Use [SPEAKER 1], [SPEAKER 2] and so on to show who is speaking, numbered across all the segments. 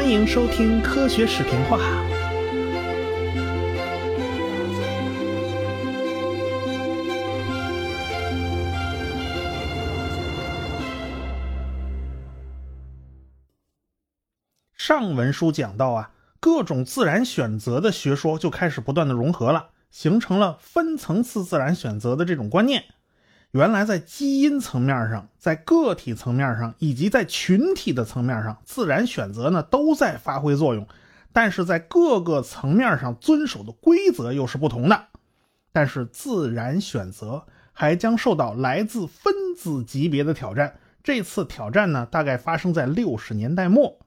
[SPEAKER 1] 欢迎收听科学视频化。上文书讲到啊，各种自然选择的学说就开始不断的融合了，形成了分层次自然选择的这种观念。原来在基因层面上，在个体层面上，以及在群体的层面上，自然选择呢都在发挥作用，但是在各个层面上遵守的规则又是不同的。但是自然选择还将受到来自分子级别的挑战。这次挑战呢，大概发生在六十年代末。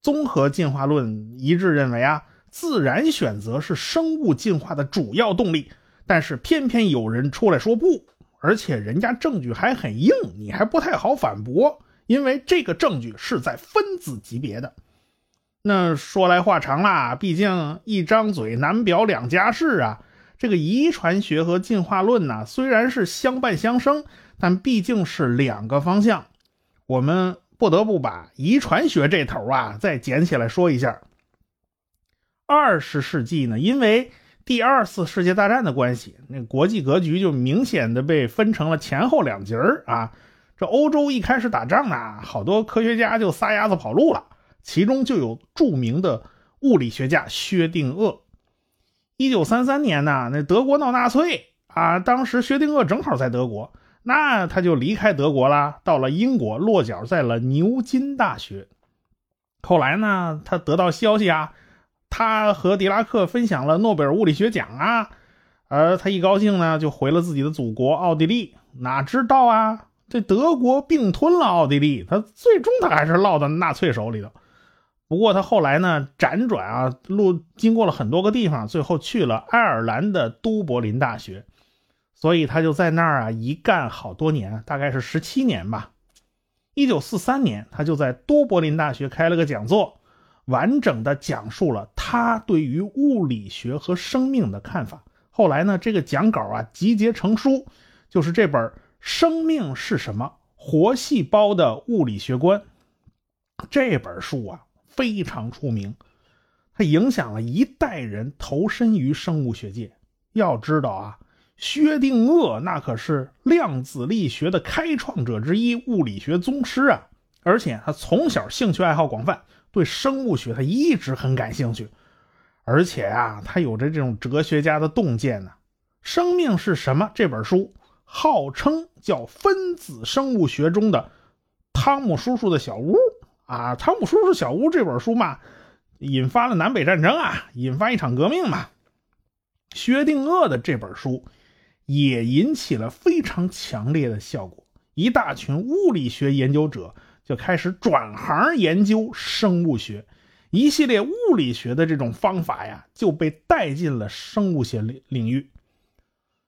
[SPEAKER 1] 综合进化论一致认为啊，自然选择是生物进化的主要动力，但是偏偏有人出来说不。而且人家证据还很硬，你还不太好反驳，因为这个证据是在分子级别的。那说来话长啦，毕竟一张嘴难表两家事啊。这个遗传学和进化论呢，虽然是相伴相生，但毕竟是两个方向。我们不得不把遗传学这头啊再捡起来说一下。二十世纪呢，因为第二次世界大战的关系，那国际格局就明显的被分成了前后两截儿啊。这欧洲一开始打仗呢，好多科学家就撒丫子跑路了，其中就有著名的物理学家薛定谔。一九三三年呢，那德国闹纳粹啊，当时薛定谔正好在德国，那他就离开德国了，到了英国，落脚在了牛津大学。后来呢，他得到消息啊。他和狄拉克分享了诺贝尔物理学奖啊，而他一高兴呢，就回了自己的祖国奥地利。哪知道啊，这德国并吞了奥地利，他最终他还是落到纳粹手里头。不过他后来呢，辗转啊，路经过了很多个地方，最后去了爱尔兰的都柏林大学，所以他就在那儿啊一干好多年，大概是十七年吧。一九四三年，他就在都柏林大学开了个讲座。完整的讲述了他对于物理学和生命的看法。后来呢，这个讲稿啊集结成书，就是这本《生命是什么：活细胞的物理学观》这本书啊非常出名，它影响了一代人投身于生物学界。要知道啊，薛定谔那可是量子力学的开创者之一，物理学宗师啊，而且他从小兴趣爱好广泛。对生物学他一直很感兴趣，而且啊，他有着这种哲学家的洞见呢。生命是什么？这本书号称叫分子生物学中的汤姆叔叔的小屋啊。汤姆叔叔小屋这本书嘛，引发了南北战争啊，引发一场革命嘛。薛定谔的这本书也引起了非常强烈的效果，一大群物理学研究者。就开始转行研究生物学，一系列物理学的这种方法呀，就被带进了生物学领领域。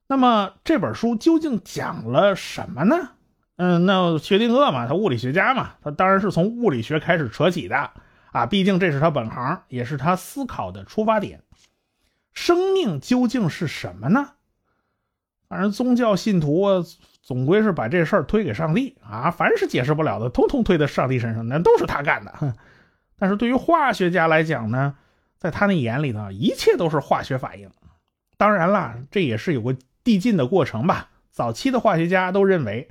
[SPEAKER 1] 那么这本书究竟讲了什么呢？嗯，那薛定谔嘛，他物理学家嘛，他当然是从物理学开始扯起的啊，毕竟这是他本行，也是他思考的出发点。生命究竟是什么呢？反正宗教信徒啊。总归是把这事儿推给上帝啊！凡是解释不了的，通通推到上帝身上，那都是他干的。但是对于化学家来讲呢，在他那眼里呢，一切都是化学反应。当然啦，这也是有个递进的过程吧。早期的化学家都认为，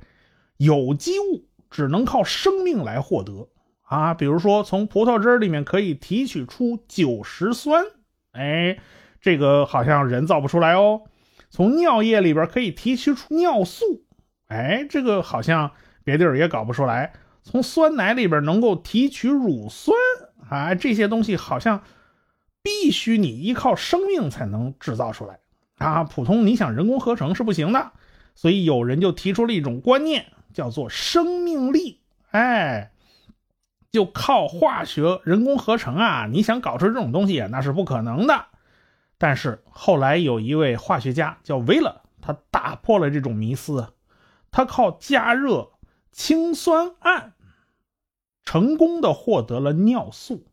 [SPEAKER 1] 有机物只能靠生命来获得啊。比如说，从葡萄汁里面可以提取出酒石酸，哎，这个好像人造不出来哦。从尿液里边可以提取出尿素。哎，这个好像别地儿也搞不出来。从酸奶里边能够提取乳酸啊，这些东西好像必须你依靠生命才能制造出来啊。普通你想人工合成是不行的，所以有人就提出了一种观念，叫做生命力。哎，就靠化学人工合成啊，你想搞出这种东西那是不可能的。但是后来有一位化学家叫威勒，他打破了这种迷思。他靠加热氢酸铵，成功的获得了尿素。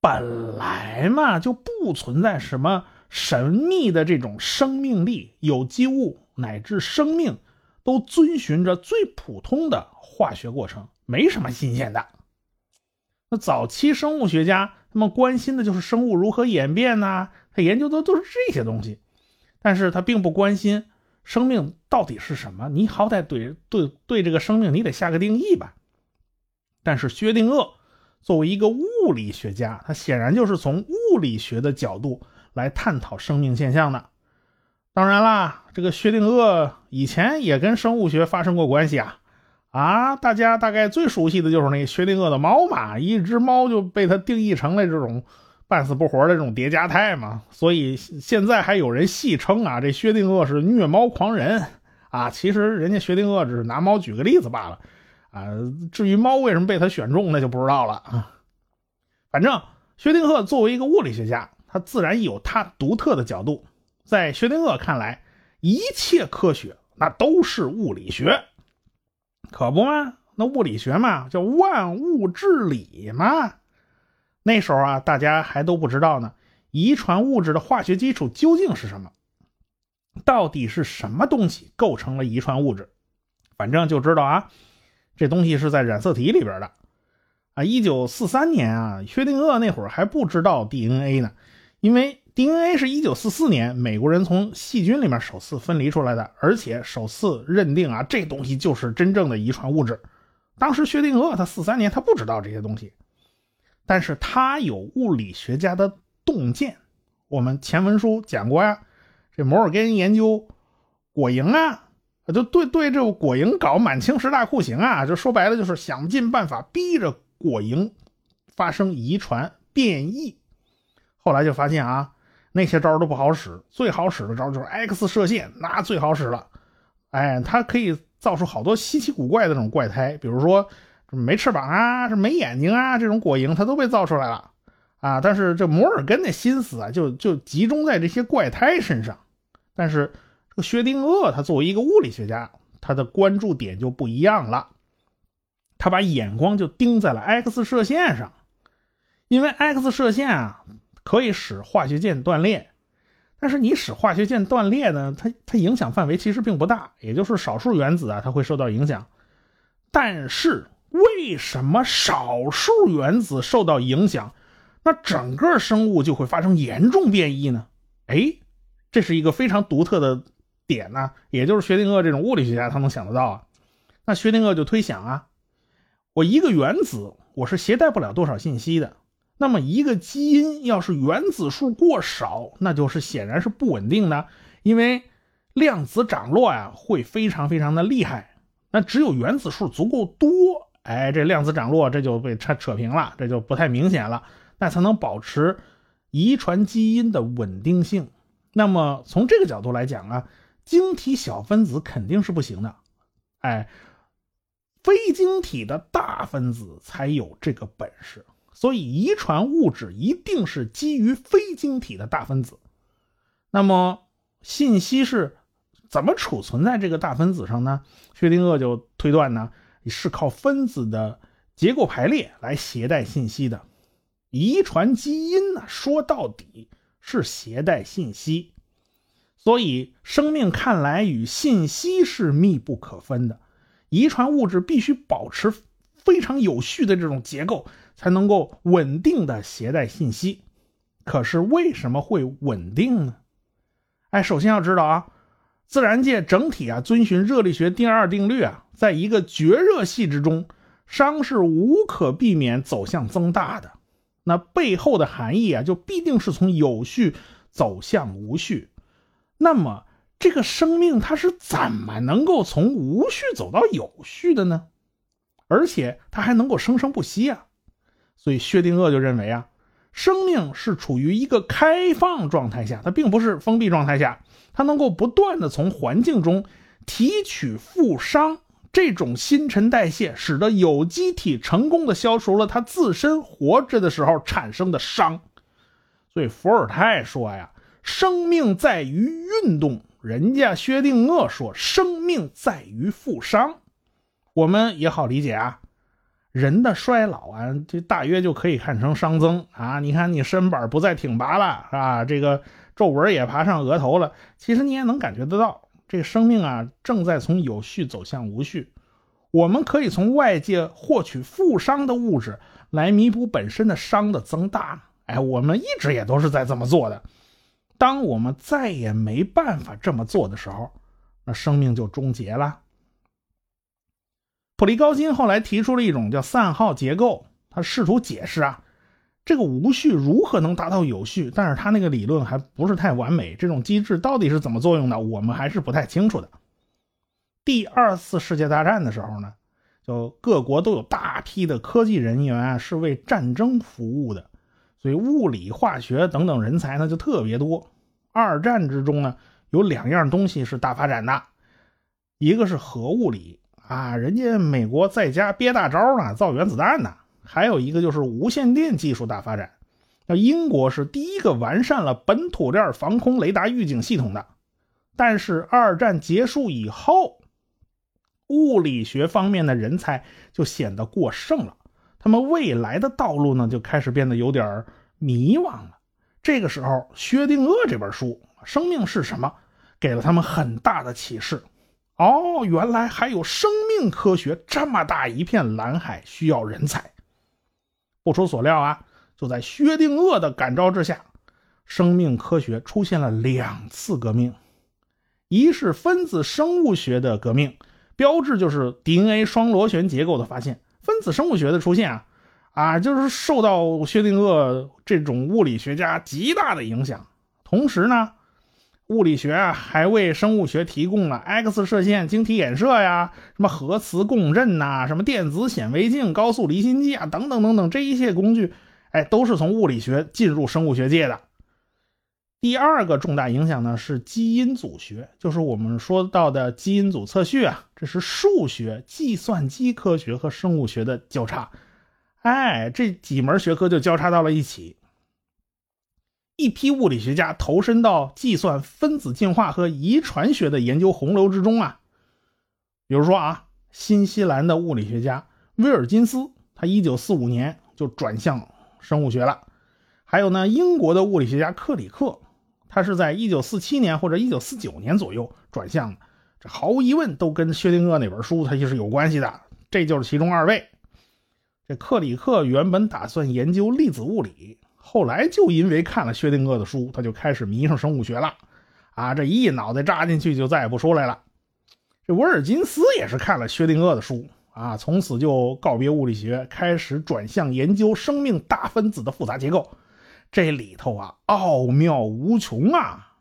[SPEAKER 1] 本来嘛，就不存在什么神秘的这种生命力，有机物乃至生命都遵循着最普通的化学过程，没什么新鲜的。那早期生物学家他们关心的就是生物如何演变呐，他研究的都是这些东西，但是他并不关心生命到底是什么。你好歹对对对这个生命你得下个定义吧。但是薛定谔作为一个物理学家，他显然就是从物理学的角度来探讨生命现象的。当然啦，这个薛定谔以前也跟生物学发生过关系啊。啊，大家大概最熟悉的就是那个薛定谔的猫嘛，一只猫就被他定义成了这种半死不活的这种叠加态嘛，所以现在还有人戏称啊，这薛定谔是虐猫狂人啊。其实人家薛定谔只是拿猫举个例子罢了啊。至于猫为什么被他选中，那就不知道了啊。反正薛定谔作为一个物理学家，他自然有他独特的角度。在薛定谔看来，一切科学那都是物理学。可不嘛，那物理学嘛，叫万物之理嘛。那时候啊，大家还都不知道呢，遗传物质的化学基础究竟是什么？到底是什么东西构成了遗传物质？反正就知道啊，这东西是在染色体里边的。啊，一九四三年啊，薛定谔那会儿还不知道 DNA 呢，因为。DNA 是一九四四年美国人从细菌里面首次分离出来的，而且首次认定啊，这东西就是真正的遗传物质。当时薛定谔他四三年他不知道这些东西，但是他有物理学家的洞见。我们前文书讲过呀，这摩尔根研究果蝇啊，就对对这个果蝇搞满清十大酷刑啊，就说白了就是想尽办法逼着果蝇发生遗传变异。后来就发现啊。那些招都不好使，最好使的招就是 X 射线，那最好使了。哎，它可以造出好多稀奇古怪的这种怪胎，比如说没翅膀啊，这没眼睛啊，这种果蝇它都被造出来了啊。但是这摩尔根的心思啊，就就集中在这些怪胎身上。但是这个薛定谔他作为一个物理学家，他的关注点就不一样了，他把眼光就盯在了 X 射线上，因为 X 射线啊。可以使化学键断裂，但是你使化学键断裂呢？它它影响范围其实并不大，也就是少数原子啊，它会受到影响。但是为什么少数原子受到影响，那整个生物就会发生严重变异呢？哎，这是一个非常独特的点呢，也就是薛定谔这种物理学家他能想得到啊。那薛定谔就推想啊，我一个原子我是携带不了多少信息的。那么一个基因要是原子数过少，那就是显然是不稳定的，因为量子涨落呀会非常非常的厉害。那只有原子数足够多，哎，这量子涨落这就被扯扯平了，这就不太明显了，那才能保持遗传基因的稳定性。那么从这个角度来讲啊，晶体小分子肯定是不行的，哎，非晶体的大分子才有这个本事。所以，遗传物质一定是基于非晶体的大分子。那么，信息是怎么储存在这个大分子上呢？薛定谔就推断呢，是靠分子的结构排列来携带信息的。遗传基因呢，说到底是携带信息。所以，生命看来与信息是密不可分的。遗传物质必须保持非常有序的这种结构。才能够稳定的携带信息，可是为什么会稳定呢？哎，首先要知道啊，自然界整体啊遵循热力学第二定律啊，在一个绝热系之中，熵是无可避免走向增大的。那背后的含义啊，就必定是从有序走向无序。那么这个生命它是怎么能够从无序走到有序的呢？而且它还能够生生不息啊？所以薛定谔就认为啊，生命是处于一个开放状态下，它并不是封闭状态下，它能够不断的从环境中提取负熵，这种新陈代谢使得有机体成功的消除了它自身活着的时候产生的伤。所以伏尔泰说呀，生命在于运动，人家薛定谔说生命在于负熵，我们也好理解啊。人的衰老啊，这大约就可以看成熵增啊。你看，你身板不再挺拔了啊，这个皱纹也爬上额头了。其实你也能感觉得到，这个生命啊，正在从有序走向无序。我们可以从外界获取负伤的物质来弥补本身的伤的增大。哎，我们一直也都是在这么做的。当我们再也没办法这么做的时候，那生命就终结了。普利高辛后来提出了一种叫散耗结构，他试图解释啊，这个无序如何能达到有序，但是他那个理论还不是太完美。这种机制到底是怎么作用的，我们还是不太清楚的。第二次世界大战的时候呢，就各国都有大批的科技人员啊，是为战争服务的。所以物理、化学等等人才呢就特别多。二战之中呢，有两样东西是大发展的，一个是核物理啊，人家美国在家憋大招呢，造原子弹呢；还有一个就是无线电技术大发展。那英国是第一个完善了本土链防空雷达预警系统的。但是二战结束以后，物理学方面的人才就显得过剩了。他们未来的道路呢，就开始变得有点迷惘了。这个时候，薛定谔这本书《生命是什么》给了他们很大的启示。哦，原来还有生命科学这么大一片蓝海需要人才。不出所料啊，就在薛定谔的感召之下，生命科学出现了两次革命：一是分子生物学的革命，标志就是 DNA 双螺旋结构的发现。分子生物学的出现啊，啊，就是受到薛定谔这种物理学家极大的影响。同时呢，物理学啊还为生物学提供了 X 射线晶体衍射呀、什么核磁共振呐、什么电子显微镜、高速离心机啊等等等等这一切工具，哎，都是从物理学进入生物学界的。第二个重大影响呢是基因组学，就是我们说到的基因组测序啊，这是数学、计算机科学和生物学的交叉，哎，这几门学科就交叉到了一起。一批物理学家投身到计算分子进化和遗传学的研究洪流之中啊，比如说啊，新西兰的物理学家威尔金斯，他一九四五年就转向生物学了，还有呢，英国的物理学家克里克。他是在一九四七年或者一九四九年左右转向的，这毫无疑问都跟薛定谔那本书他也是有关系的。这就是其中二位。这克里克原本打算研究粒子物理，后来就因为看了薛定谔的书，他就开始迷上生物学了。啊，这一脑袋扎进去就再也不出来了。这维尔金斯也是看了薛定谔的书啊，从此就告别物理学，开始转向研究生命大分子的复杂结构。这里头啊，奥妙无穷啊！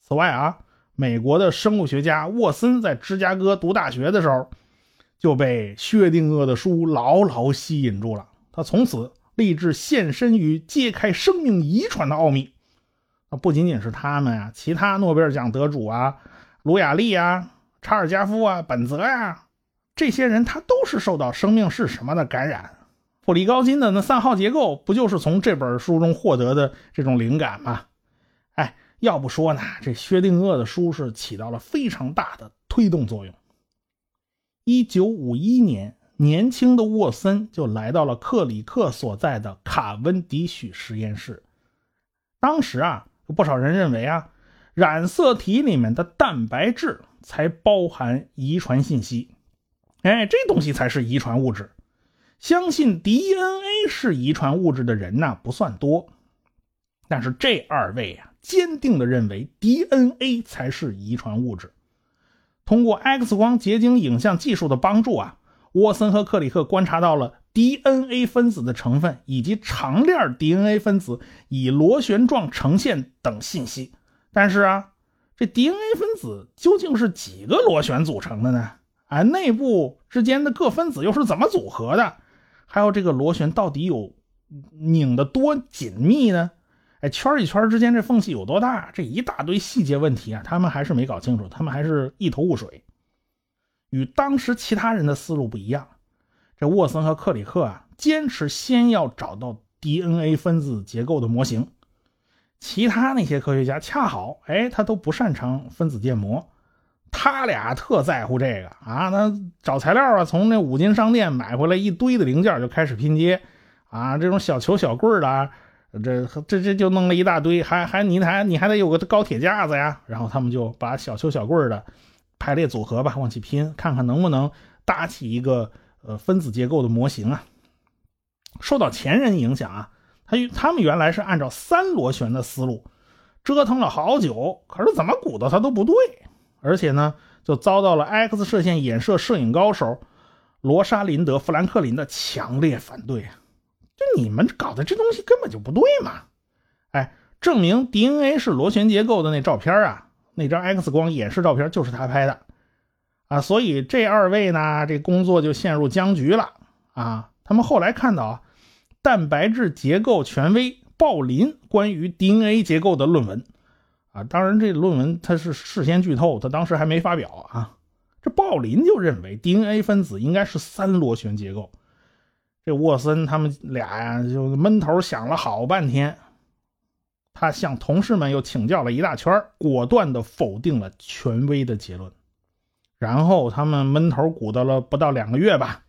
[SPEAKER 1] 此外啊，美国的生物学家沃森在芝加哥读大学的时候，就被薛定谔的书牢牢吸引住了。他从此立志献身于揭开生命遗传的奥秘。那不仅仅是他们啊，其他诺贝尔奖得主啊，卢雅利啊、查尔加夫啊、本泽呀，这些人他都是受到《生命是什么》的感染。普利高金的那三号结构，不就是从这本书中获得的这种灵感吗？哎，要不说呢，这薛定谔的书是起到了非常大的推动作用。一九五一年，年轻的沃森就来到了克里克所在的卡温迪许实验室。当时啊，有不少人认为啊，染色体里面的蛋白质才包含遗传信息，哎，这东西才是遗传物质。相信 DNA 是遗传物质的人呢不算多，但是这二位啊坚定的认为 DNA 才是遗传物质。通过 X 光结晶影像技术的帮助啊，沃森和克里克观察到了 DNA 分子的成分以及长链 DNA 分子以螺旋状呈现等信息。但是啊，这 DNA 分子究竟是几个螺旋组成的呢？啊，内部之间的各分子又是怎么组合的？还有这个螺旋到底有拧得多紧密呢？哎，圈与圈之间这缝隙有多大？这一大堆细节问题啊，他们还是没搞清楚，他们还是一头雾水。与当时其他人的思路不一样，这沃森和克里克啊，坚持先要找到 DNA 分子结构的模型。其他那些科学家恰好，哎，他都不擅长分子建模。他俩特在乎这个啊，那找材料啊，从那五金商店买回来一堆的零件就开始拼接，啊，这种小球小棍的，这这这就弄了一大堆，还还你还你还得有个高铁架子呀，然后他们就把小球小棍的排列组合吧，往起拼，看看能不能搭起一个呃分子结构的模型啊。受到前人影响啊，他他们原来是按照三螺旋的思路，折腾了好久，可是怎么鼓捣它都不对，而且呢，就遭到了 X 射线衍射摄影高手罗莎琳德·富兰克林的强烈反对啊！就你们搞的这东西根本就不对嘛！哎，证明 DNA 是螺旋结构的那照片啊，那张 X 光演示照片就是他拍的啊，所以这二位呢，这工作就陷入僵局了啊！他们后来看到啊。蛋白质结构权威鲍林关于 DNA 结构的论文，啊，当然这论文他是事先剧透，他当时还没发表啊。这鲍林就认为 DNA 分子应该是三螺旋结构。这沃森他们俩呀就闷头想了好半天，他向同事们又请教了一大圈，果断的否定了权威的结论。然后他们闷头鼓捣了不到两个月吧。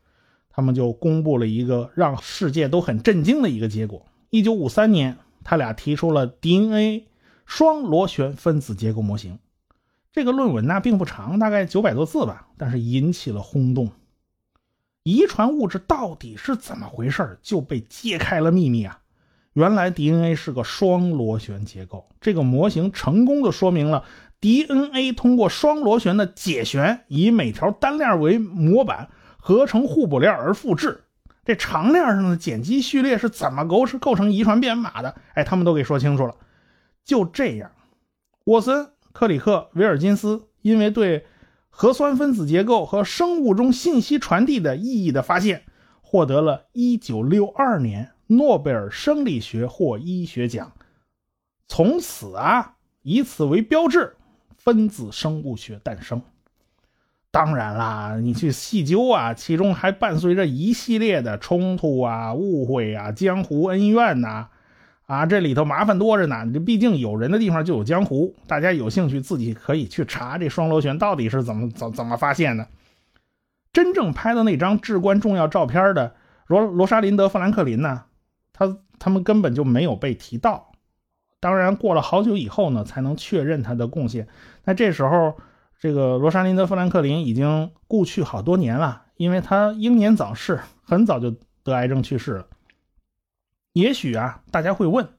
[SPEAKER 1] 他们就公布了一个让世界都很震惊的一个结果。一九五三年，他俩提出了 DNA 双螺旋分子结构模型。这个论文呢并不长，大概九百多字吧，但是引起了轰动。遗传物质到底是怎么回事就被揭开了秘密啊！原来 DNA 是个双螺旋结构。这个模型成功的说明了 DNA 通过双螺旋的解旋，以每条单链为模板。合成互补链而复制，这长链上的碱基序列是怎么构是构成遗传编码的？哎，他们都给说清楚了。就这样，沃森、克里克、维尔金斯因为对核酸分子结构和生物中信息传递的意义的发现，获得了1962年诺贝尔生理学或医学奖。从此啊，以此为标志，分子生物学诞生。当然啦，你去细究啊，其中还伴随着一系列的冲突啊、误会啊、江湖恩怨呐，啊，这里头麻烦多着呢。这毕竟有人的地方就有江湖，大家有兴趣自己可以去查这双螺旋到底是怎么怎怎么发现的。真正拍的那张至关重要照片的罗罗莎琳德·富兰克林呢，他们根本就没有被提到。当然，过了好久以后呢，才能确认他的贡献。那这时候。这个罗莎琳德·富兰克林已经故去好多年了，因为他英年早逝，很早就得癌症去世了。也许啊，大家会问，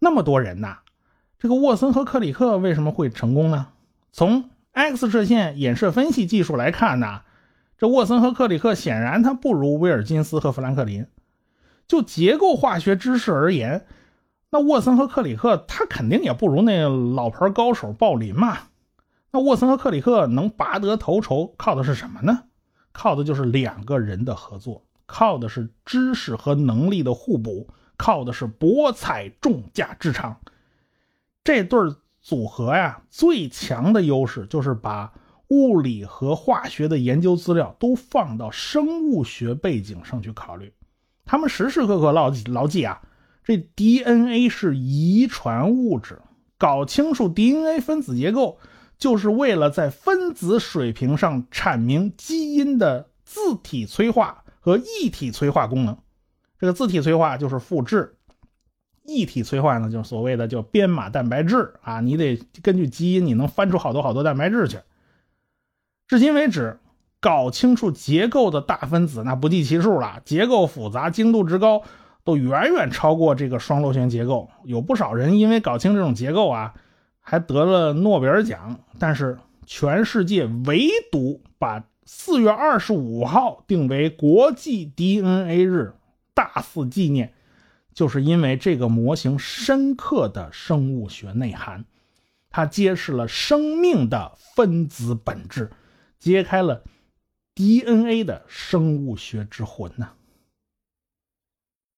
[SPEAKER 1] 那么多人呐，这个沃森和克里克为什么会成功呢？从 X 射线衍射分析技术来看呢，这沃森和克里克显然他不如威尔金斯和富兰克林。就结构化学知识而言，那沃森和克里克他肯定也不如那老牌高手鲍林嘛。那沃森和克里克能拔得头筹，靠的是什么呢？靠的就是两个人的合作，靠的是知识和能力的互补，靠的是博采众家之长。这对组合呀，最强的优势就是把物理和化学的研究资料都放到生物学背景上去考虑。他们时时刻刻牢记牢记啊，这 DNA 是遗传物质，搞清楚 DNA 分子结构。就是为了在分子水平上阐明基因的自体催化和异体催化功能。这个自体催化就是复制，异体催化呢就是所谓的叫编码蛋白质啊，你得根据基因你能翻出好多好多蛋白质去。至今为止，搞清楚结构的大分子那不计其数了，结构复杂、精度之高，都远远超过这个双螺旋结构。有不少人因为搞清这种结构啊。还得了诺贝尔奖，但是全世界唯独把四月二十五号定为国际 DNA 日，大肆纪念，就是因为这个模型深刻的生物学内涵，它揭示了生命的分子本质，揭开了 DNA 的生物学之魂呐。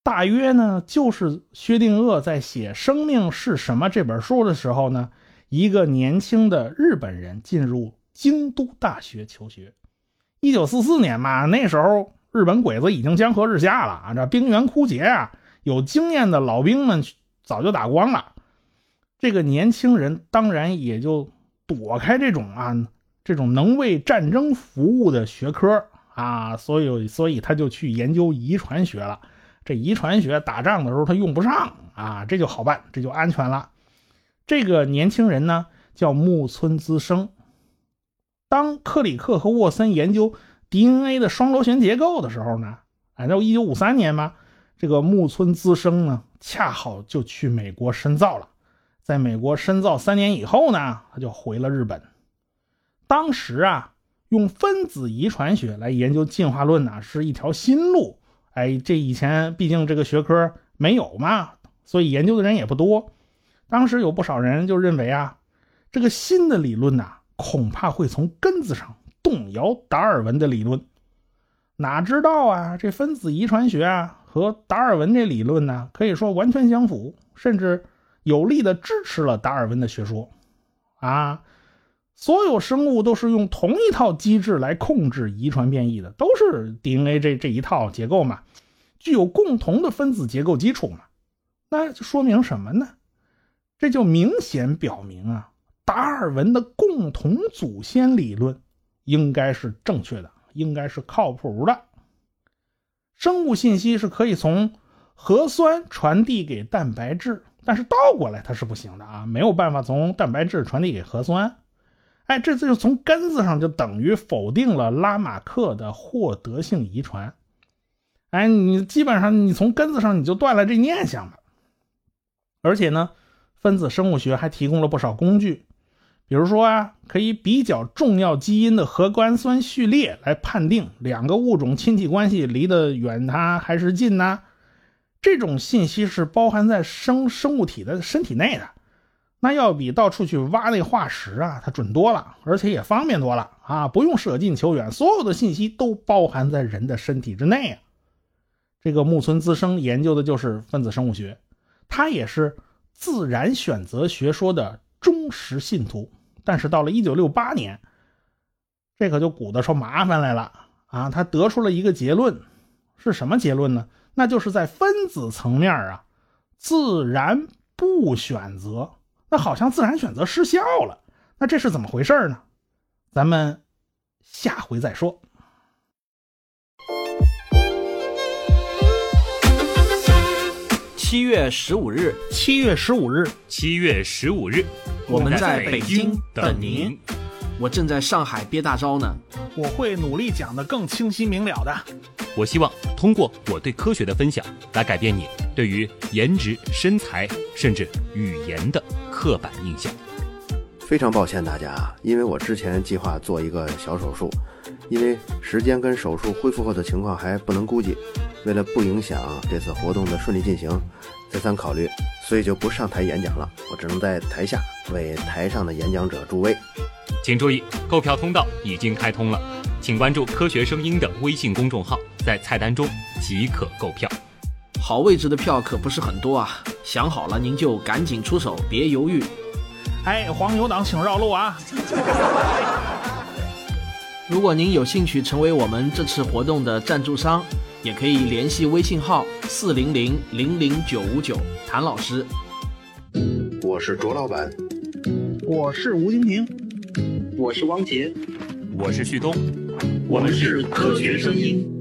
[SPEAKER 1] 大约呢，就是薛定谔在写《生命是什么》这本书的时候呢。一个年轻的日本人进入京都大学求学。一九四四年嘛，那时候日本鬼子已经江河日下了啊，这兵源枯竭啊，有经验的老兵们早就打光了。这个年轻人当然也就躲开这种啊，这种能为战争服务的学科啊，所以所以他就去研究遗传学了。这遗传学打仗的时候他用不上啊，这就好办，这就安全了。这个年轻人呢，叫木村资生。当克里克和沃森研究 DNA 的双螺旋结构的时候呢，哎，那一九五三年嘛，这个木村资生呢，恰好就去美国深造了。在美国深造三年以后呢，他就回了日本。当时啊，用分子遗传学来研究进化论呢，是一条新路。哎，这以前毕竟这个学科没有嘛，所以研究的人也不多。当时有不少人就认为啊，这个新的理论呐，恐怕会从根子上动摇达尔文的理论。哪知道啊，这分子遗传学啊和达尔文这理论呢，可以说完全相符，甚至。有力的支持了达尔文的学说，啊，所有生物都是用同一套机制来控制遗传变异的，都是 DNA 这这一套结构嘛，具有共同的分子结构基础嘛，那说明什么呢？这就明显表明啊，达尔文的共同祖先理论应该是正确的，应该是靠谱的。生物信息是可以从核酸传递给蛋白质。但是倒过来它是不行的啊，没有办法从蛋白质传递给核酸。哎，这次就从根子上就等于否定了拉马克的获得性遗传。哎，你基本上你从根子上你就断了这念想了。而且呢，分子生物学还提供了不少工具，比如说啊，可以比较重要基因的核苷酸序列来判定两个物种亲戚关系离得远它还是近呢？这种信息是包含在生生物体的身体内的，那要比到处去挖那化石啊，它准多了，而且也方便多了啊，不用舍近求远，所有的信息都包含在人的身体之内啊。这个木村资生研究的就是分子生物学，他也是自然选择学说的忠实信徒。但是到了一九六八年，这可就鼓捣出麻烦来了啊！他得出了一个结论，是什么结论呢？那就是在分子层面啊，自然不选择，那好像自然选择失效了，那这是怎么回事呢？咱们下回再说。
[SPEAKER 2] 七月十五日，
[SPEAKER 1] 七月十五日，
[SPEAKER 3] 七月十五日，
[SPEAKER 2] 我们在北京等您。我正在上海憋大招呢，
[SPEAKER 1] 我会努力讲得更清晰明了的。
[SPEAKER 3] 我希望通过我对科学的分享，来改变你对于颜值、身材甚至语言的刻板印象。
[SPEAKER 4] 非常抱歉大家啊，因为我之前计划做一个小手术，因为时间跟手术恢复后的情况还不能估计，为了不影响这次活动的顺利进行，再三考虑，所以就不上台演讲了。我只能在台下为台上的演讲者助威。
[SPEAKER 3] 请注意，购票通道已经开通了，请关注“科学声音”的微信公众号，在菜单中即可购票。
[SPEAKER 2] 好位置的票可不是很多啊，想好了您就赶紧出手，别犹豫。
[SPEAKER 1] 哎，黄牛党请绕路啊！
[SPEAKER 2] 如果您有兴趣成为我们这次活动的赞助商，也可以联系微信号四零零零零九五九谭老师。
[SPEAKER 4] 我是卓老板，
[SPEAKER 1] 我是吴金平。
[SPEAKER 5] 我是汪杰，
[SPEAKER 3] 我是旭东，
[SPEAKER 5] 我们是科学声音。